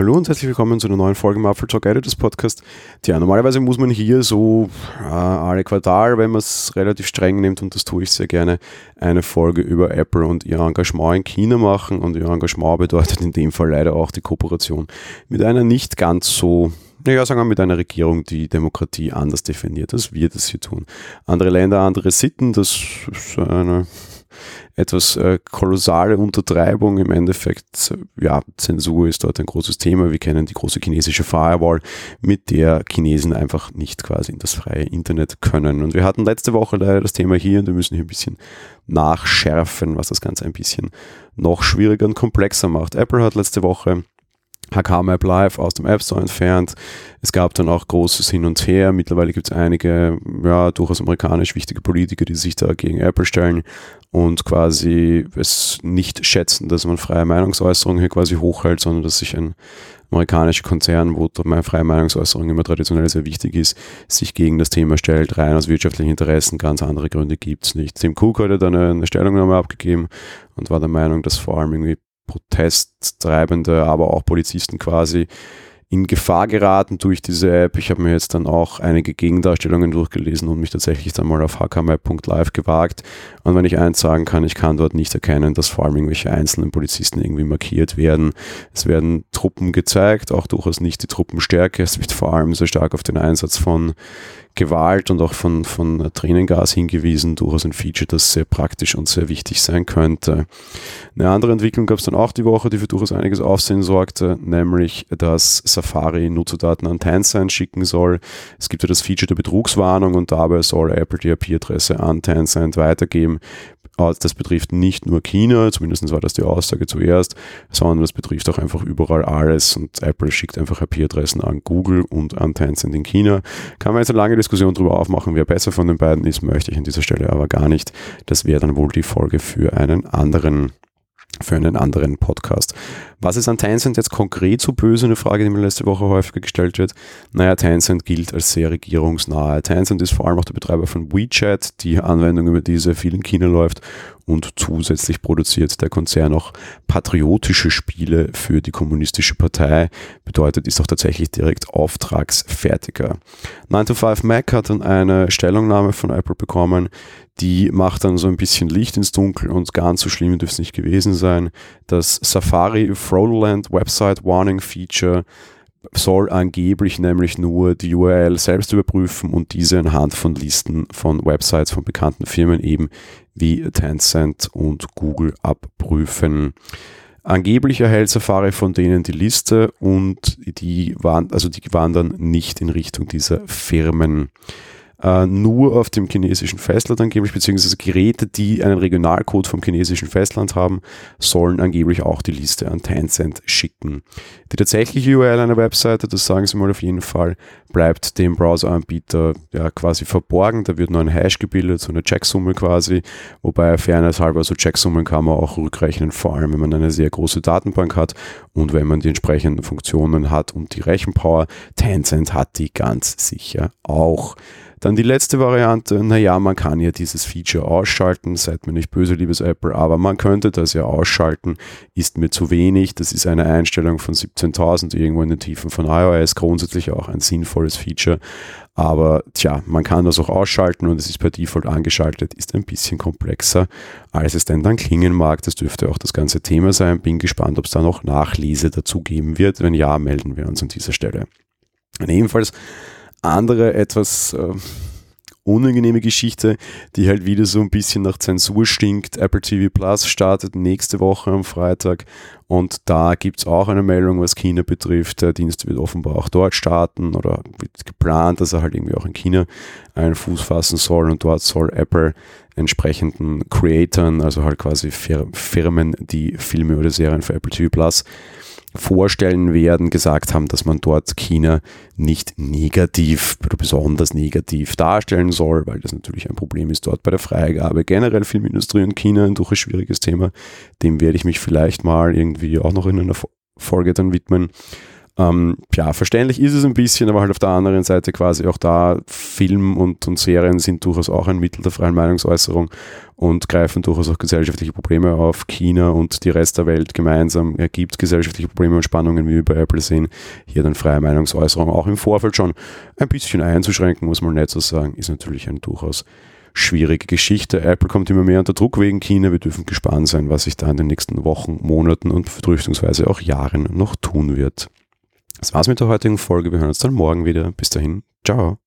Hallo und herzlich willkommen zu einer neuen Folge im Apple Talk Editors Podcast. Tja, normalerweise muss man hier so äh, alle Quartal, wenn man es relativ streng nimmt, und das tue ich sehr gerne, eine Folge über Apple und ihr Engagement in China machen. Und ihr Engagement bedeutet in dem Fall leider auch die Kooperation mit einer nicht ganz so naja, sagen wir mit einer Regierung, die Demokratie anders definiert, als wir das hier tun. Andere Länder, andere Sitten, das ist eine etwas äh, kolossale Untertreibung. Im Endeffekt, ja, Zensur ist dort ein großes Thema. Wir kennen die große chinesische Firewall, mit der Chinesen einfach nicht quasi in das freie Internet können. Und wir hatten letzte Woche leider das Thema hier und wir müssen hier ein bisschen nachschärfen, was das Ganze ein bisschen noch schwieriger und komplexer macht. Apple hat letzte Woche HK Live aus dem App Store entfernt. Es gab dann auch großes Hin und Her. Mittlerweile gibt es einige, ja, durchaus amerikanisch wichtige Politiker, die sich da gegen Apple stellen und quasi es nicht schätzen, dass man freie Meinungsäußerung hier quasi hochhält, sondern dass sich ein amerikanischer Konzern, wo meine freie Meinungsäußerung immer traditionell sehr wichtig ist, sich gegen das Thema stellt, rein aus wirtschaftlichen Interessen, ganz andere Gründe gibt es nicht. Tim Cook hat dann eine Stellungnahme abgegeben und war der Meinung, dass vor allem irgendwie Protesttreibende, aber auch Polizisten quasi in Gefahr geraten durch diese App. Ich habe mir jetzt dann auch einige Gegendarstellungen durchgelesen und mich tatsächlich dann mal auf hkmap.live gewagt. Und wenn ich eins sagen kann, ich kann dort nicht erkennen, dass vor allem irgendwelche einzelnen Polizisten irgendwie markiert werden. Es werden Truppen gezeigt, auch durchaus nicht die Truppenstärke. Es wird vor allem sehr stark auf den Einsatz von Gewalt und auch von, von Tränengas hingewiesen, durchaus ein Feature, das sehr praktisch und sehr wichtig sein könnte. Eine andere Entwicklung gab es dann auch die Woche, die für durchaus einiges Aufsehen sorgte, nämlich, dass Safari Nutzerdaten an Tencent schicken soll. Es gibt ja das Feature der Betrugswarnung und dabei soll Apple die IP-Adresse an Tencent weitergeben, das betrifft nicht nur China, zumindest war das die Aussage zuerst, sondern das betrifft auch einfach überall alles und Apple schickt einfach IP-Adressen an Google und an Tencent in China. Kann man jetzt eine lange Diskussion darüber aufmachen, wer besser von den beiden ist, möchte ich an dieser Stelle aber gar nicht. Das wäre dann wohl die Folge für einen anderen für einen anderen Podcast. Was ist an Tencent jetzt konkret so böse? Eine Frage, die mir letzte Woche häufiger gestellt wird. Naja, Tencent gilt als sehr regierungsnahe. Tencent ist vor allem auch der Betreiber von WeChat, die Anwendung, über die sehr viel in China läuft und zusätzlich produziert der Konzern auch patriotische Spiele für die kommunistische Partei. Bedeutet, ist auch tatsächlich direkt Auftragsfertiger. 9 to 5 Mac hat dann eine Stellungnahme von Apple bekommen, die macht dann so ein bisschen Licht ins Dunkel und ganz so schlimm dürfte es nicht gewesen sein. Das Safari Fraudulent Website Warning Feature soll angeblich nämlich nur die URL selbst überprüfen und diese anhand von Listen von Websites von bekannten Firmen eben wie Tencent und Google abprüfen. Angeblich erhält Safari von denen die Liste und die waren, also die waren dann nicht in Richtung dieser Firmen äh, nur auf dem chinesischen Festland angeblich, beziehungsweise Geräte, die einen Regionalcode vom chinesischen Festland haben, sollen angeblich auch die Liste an Tencent schicken. Die tatsächliche URL einer Webseite, das sagen sie mal auf jeden Fall, bleibt dem Browseranbieter ja quasi verborgen. Da wird nur ein Hash gebildet, so eine Checksumme quasi, wobei fairness halber so Checksummen kann man auch rückrechnen, vor allem wenn man eine sehr große Datenbank hat und wenn man die entsprechenden Funktionen hat und die Rechenpower. Tencent hat die ganz sicher auch. Dann die letzte Variante, naja, man kann ja dieses Feature ausschalten, seid mir nicht böse, liebes Apple, aber man könnte das ja ausschalten, ist mir zu wenig. Das ist eine Einstellung von 17.000 irgendwo in den Tiefen von iOS, grundsätzlich auch ein sinnvolles Feature. Aber tja, man kann das auch ausschalten und es ist per Default angeschaltet, ist ein bisschen komplexer, als es denn dann klingen mag. Das dürfte auch das ganze Thema sein. Bin gespannt, ob es da noch Nachlese dazu geben wird. Wenn ja, melden wir uns an dieser Stelle. Und ebenfalls andere etwas äh, unangenehme Geschichte, die halt wieder so ein bisschen nach Zensur stinkt. Apple TV Plus startet nächste Woche am Freitag und da gibt es auch eine Meldung, was China betrifft. Der Dienst wird offenbar auch dort starten oder wird geplant, dass er halt irgendwie auch in China einen Fuß fassen soll und dort soll Apple entsprechenden Creatoren, also halt quasi Firmen, die Filme oder Serien für Apple TV Plus vorstellen werden, gesagt haben, dass man dort China nicht negativ oder besonders negativ darstellen soll, weil das natürlich ein Problem ist dort bei der Freigabe. Generell Filmindustrie in China ein durchaus schwieriges Thema. Dem werde ich mich vielleicht mal irgendwie auch noch in einer Folge dann widmen. Ähm, ja, verständlich ist es ein bisschen, aber halt auf der anderen Seite quasi auch da, Film und, und Serien sind durchaus auch ein Mittel der freien Meinungsäußerung und greifen durchaus auch gesellschaftliche Probleme auf. China und die Rest der Welt gemeinsam ergibt gesellschaftliche Probleme und Spannungen, wie wir bei Apple sehen. Hier dann freie Meinungsäußerung auch im Vorfeld schon ein bisschen einzuschränken, muss man nicht so sagen, ist natürlich ein durchaus schwierige Geschichte. Apple kommt immer mehr unter Druck wegen China. Wir dürfen gespannt sein, was sich da in den nächsten Wochen, Monaten und vertröstungsweise auch Jahren noch tun wird. Das war's mit der heutigen Folge. Wir hören uns dann morgen wieder. Bis dahin. Ciao.